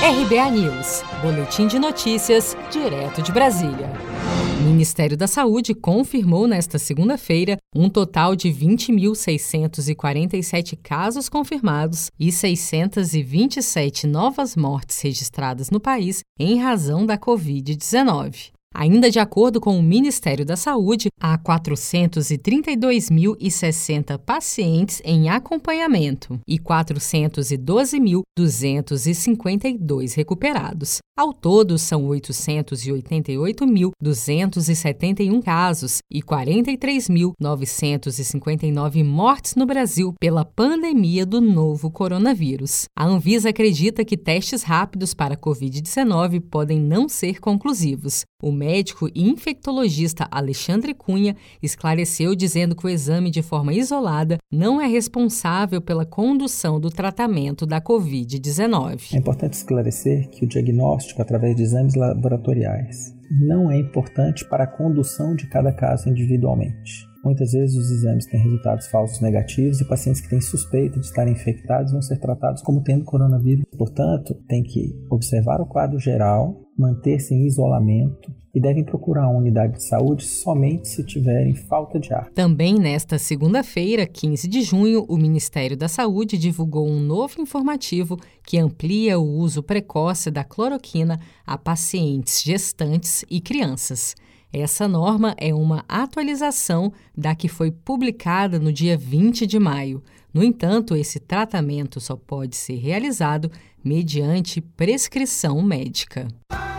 RBA News, Boletim de Notícias, direto de Brasília. O Ministério da Saúde confirmou nesta segunda-feira um total de 20.647 casos confirmados e 627 novas mortes registradas no país em razão da Covid-19. Ainda de acordo com o Ministério da Saúde, há 432.060 pacientes em acompanhamento e 412.252 recuperados. Ao todo, são 888.271 casos e 43.959 mortes no Brasil pela pandemia do novo coronavírus. A Anvisa acredita que testes rápidos para a Covid-19 podem não ser conclusivos. O médico e infectologista Alexandre Cunha esclareceu dizendo que o exame de forma isolada não é responsável pela condução do tratamento da Covid-19. É importante esclarecer que o diagnóstico através de exames laboratoriais não é importante para a condução de cada caso individualmente. Muitas vezes os exames têm resultados falsos negativos e pacientes que têm suspeita de estarem infectados vão ser tratados como tendo coronavírus. Portanto, tem que observar o quadro geral, manter-se em isolamento e devem procurar uma unidade de saúde somente se tiverem falta de ar. Também nesta segunda-feira, 15 de junho, o Ministério da Saúde divulgou um novo informativo que amplia o uso precoce da cloroquina a pacientes gestantes e crianças. Essa norma é uma atualização da que foi publicada no dia 20 de maio. No entanto, esse tratamento só pode ser realizado mediante prescrição médica.